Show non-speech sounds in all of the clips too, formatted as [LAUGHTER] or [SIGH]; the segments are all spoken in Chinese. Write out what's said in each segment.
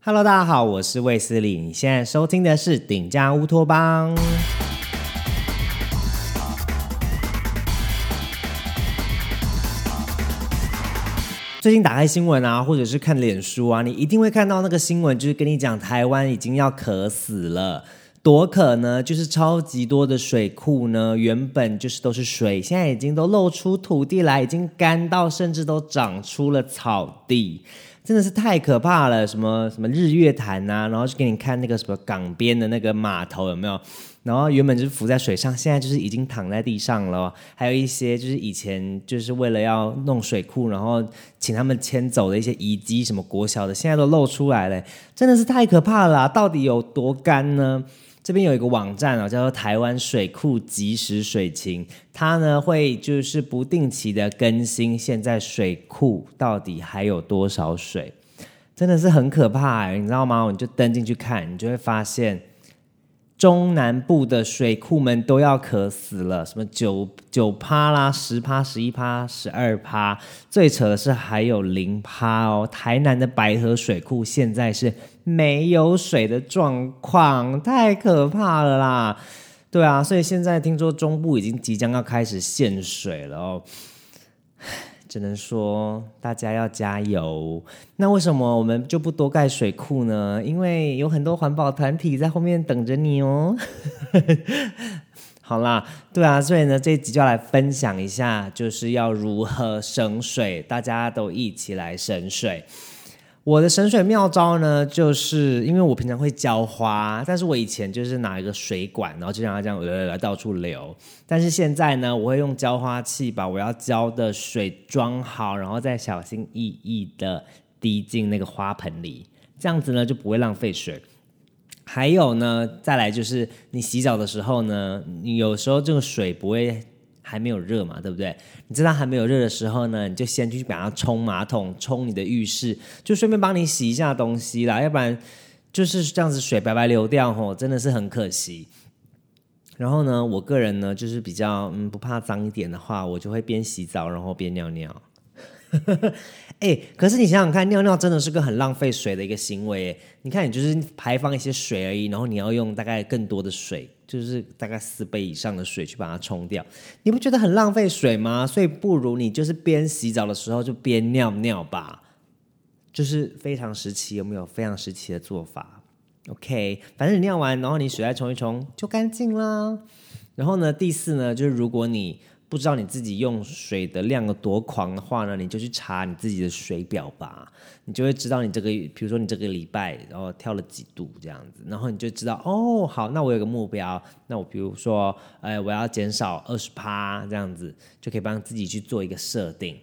Hello，大家好，我是卫斯理。你现在收听的是顶家乌托邦。最近打开新闻啊，或者是看脸书啊，你一定会看到那个新闻，就是跟你讲台湾已经要渴死了。多渴呢？就是超级多的水库呢，原本就是都是水，现在已经都露出土地来，已经干到甚至都长出了草地。真的是太可怕了！什么什么日月潭呐，然后去给你看那个什么港边的那个码头有没有？然后原本就是浮在水上，现在就是已经躺在地上了。还有一些就是以前就是为了要弄水库，然后请他们迁走的一些遗迹，什么国小的，现在都露出来了，真的是太可怕了！到底有多干呢？这边有一个网站啊，叫做台湾水库即时水情，它呢会就是不定期的更新现在水库到底还有多少水，真的是很可怕，你知道吗？你就登进去看，你就会发现。中南部的水库们都要渴死了，什么九九趴啦，十趴、十一趴、十二趴，最扯的是还有零趴哦。台南的白河水库现在是没有水的状况，太可怕了啦！对啊，所以现在听说中部已经即将要开始限水了哦。[SIGHS] 只能说大家要加油。那为什么我们就不多盖水库呢？因为有很多环保团体在后面等着你哦。[LAUGHS] 好啦，对啊，所以呢，这一集就要来分享一下，就是要如何省水，大家都一起来省水。我的省水妙招呢，就是因为我平常会浇花，但是我以前就是拿一个水管，然后就让它这样来来到处流。但是现在呢，我会用浇花器把我要浇的水装好，然后再小心翼翼的滴进那个花盆里，这样子呢就不会浪费水。还有呢，再来就是你洗澡的时候呢，你有时候这个水不会。还没有热嘛，对不对？你知道还没有热的时候呢，你就先去把它冲马桶，冲你的浴室，就顺便帮你洗一下东西啦。要不然就是这样子水白白流掉吼，真的是很可惜。然后呢，我个人呢就是比较嗯不怕脏一点的话，我就会边洗澡然后边尿尿。哎，可是你想想看，尿尿真的是个很浪费水的一个行为。你看，你就是排放一些水而已，然后你要用大概更多的水，就是大概四倍以上的水去把它冲掉，你不觉得很浪费水吗？所以不如你就是边洗澡的时候就边尿尿吧，就是非常时期有没有非常时期的做法？OK，反正你尿完，然后你水再冲一冲就干净啦。然后呢，第四呢，就是如果你不知道你自己用水的量有多狂的话呢，你就去查你自己的水表吧，你就会知道你这个，比如说你这个礼拜然后跳了几度这样子，然后你就知道哦，好，那我有个目标，那我比如说，哎，我要减少二十趴这样子，就可以帮自己去做一个设定。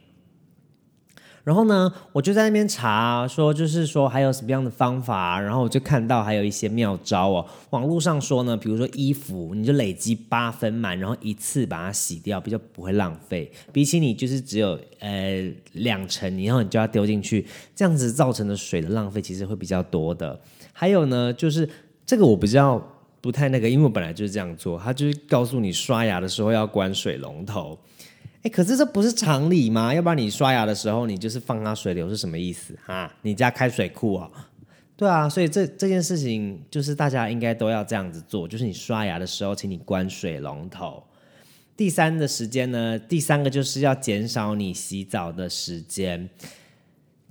然后呢，我就在那边查，说就是说还有什么样的方法，然后我就看到还有一些妙招哦。网络上说呢，比如说衣服，你就累积八分满，然后一次把它洗掉，比较不会浪费。比起你就是只有呃两成，然后你就要丢进去，这样子造成的水的浪费其实会比较多的。还有呢，就是这个我比较不太那个，因为我本来就是这样做，他就是告诉你刷牙的时候要关水龙头。哎，可是这不是常理吗？要不然你刷牙的时候，你就是放它水流是什么意思啊？你家开水库啊？对啊，所以这这件事情就是大家应该都要这样子做，就是你刷牙的时候，请你关水龙头。第三的时间呢？第三个就是要减少你洗澡的时间，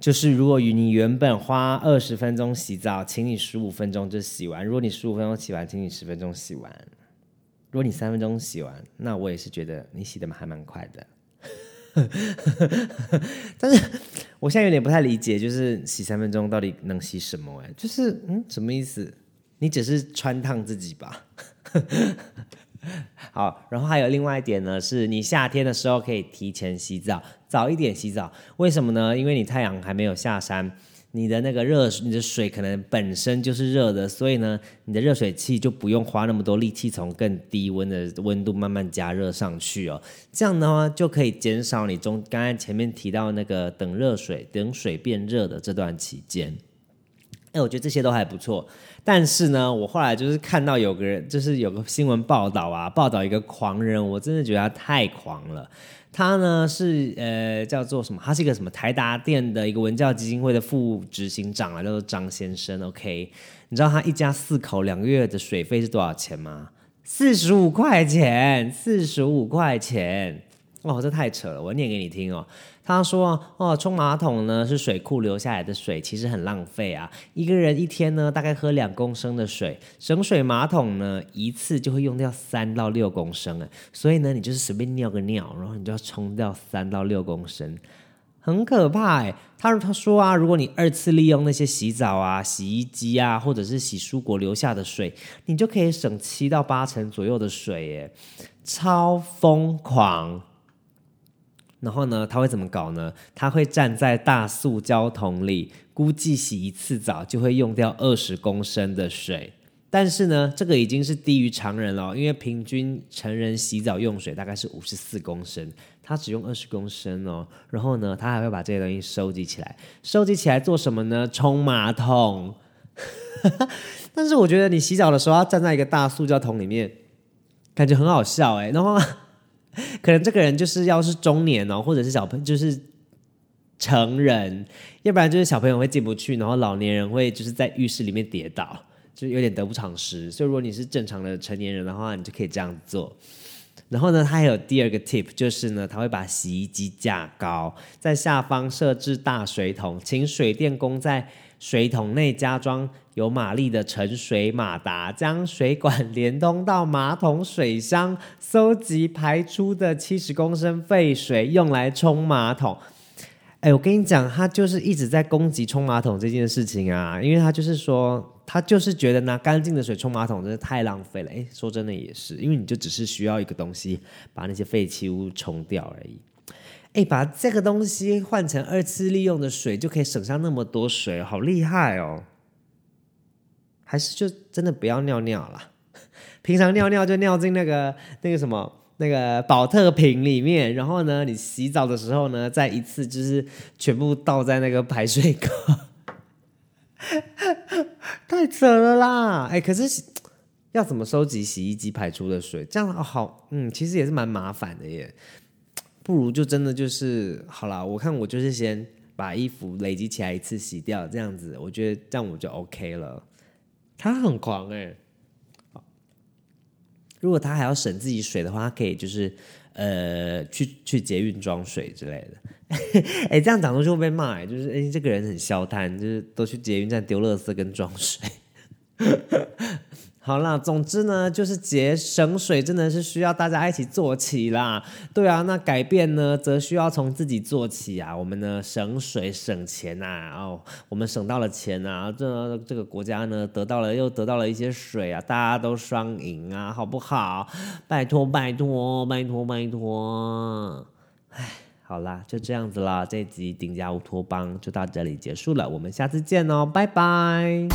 就是如果与你原本花二十分钟洗澡，请你十五分钟就洗完；如果你十五分钟洗完，请你十分钟洗完。如果你三分钟洗完，那我也是觉得你洗的还蛮快的。[LAUGHS] 但是我现在有点不太理解，就是洗三分钟到底能洗什么？哎，就是嗯，什么意思？你只是穿烫自己吧？[LAUGHS] 好，然后还有另外一点呢，是你夏天的时候可以提前洗澡，早一点洗澡。为什么呢？因为你太阳还没有下山。你的那个热，你的水可能本身就是热的，所以呢，你的热水器就不用花那么多力气从更低温的温度慢慢加热上去哦。这样的话就可以减少你中刚才前面提到那个等热水、等水变热的这段期间。哎，我觉得这些都还不错。但是呢，我后来就是看到有个人，就是有个新闻报道啊，报道一个狂人，我真的觉得他太狂了。他呢是呃叫做什么？他是一个什么台达电的一个文教基金会的副执行长啊，叫做张先生。OK，你知道他一家四口两个月的水费是多少钱吗？四十五块钱，四十五块钱。哦，这太扯了，我念给你听哦。他说：“哦，冲马桶呢是水库流下来的水，其实很浪费啊。一个人一天呢大概喝两公升的水，省水马桶呢一次就会用掉三到六公升哎。所以呢，你就是随便尿个尿，然后你就要冲掉三到六公升，很可怕哎。他他说啊，如果你二次利用那些洗澡啊、洗衣机啊，或者是洗蔬果留下的水，你就可以省七到八成左右的水哎，超疯狂。”然后呢，他会怎么搞呢？他会站在大塑胶桶里，估计洗一次澡就会用掉二十公升的水。但是呢，这个已经是低于常人了，因为平均成人洗澡用水大概是五十四公升，他只用二十公升哦。然后呢，他还会把这些东西收集起来，收集起来做什么呢？冲马桶。[LAUGHS] 但是我觉得你洗澡的时候要站在一个大塑胶桶里面，感觉很好笑哎。然后。可能这个人就是要是中年哦，或者是小朋友就是成人，要不然就是小朋友会进不去，然后老年人会就是在浴室里面跌倒，就有点得不偿失。所以如果你是正常的成年人的话，你就可以这样做。然后呢，他还有第二个 tip，就是呢，他会把洗衣机架高，在下方设置大水桶，请水电工在。水桶内加装有马力的盛水马达，将水管连通到马桶水箱，搜集排出的七十公升废水，用来冲马桶。哎，我跟你讲，他就是一直在攻击冲马桶这件事情啊，因为他就是说，他就是觉得拿干净的水冲马桶真的太浪费了。哎，说真的也是，因为你就只是需要一个东西把那些废弃物冲掉而已。哎，把这个东西换成二次利用的水，就可以省下那么多水，好厉害哦！还是就真的不要尿尿了，[LAUGHS] 平常尿尿就尿进那个 [LAUGHS] 那个什么那个保特瓶里面，然后呢，你洗澡的时候呢，再一次就是全部倒在那个排水口，[LAUGHS] 太扯了啦！哎，可是要怎么收集洗衣机排出的水？这样好，嗯，其实也是蛮麻烦的耶。不如就真的就是好了，我看我就是先把衣服累积起来一次洗掉，这样子，我觉得这样我就 OK 了。他很狂哎，如果他还要省自己水的话，他可以就是呃去去捷运装水之类的。[LAUGHS] 哎，这样讲出去会被骂哎，就是哎这个人很消贪，就是都去捷运站丢垃圾跟装水。好啦，总之呢，就是节省水真的是需要大家一起做起啦。对啊，那改变呢，则需要从自己做起啊。我们呢，省水省钱呐，哦，我们省到了钱啊，这这个国家呢，得到了又得到了一些水啊，大家都双赢啊，好不好？拜托拜托拜托拜托！哎，好啦，就这样子啦，这集顶家乌托邦就到这里结束了，我们下次见哦，拜拜。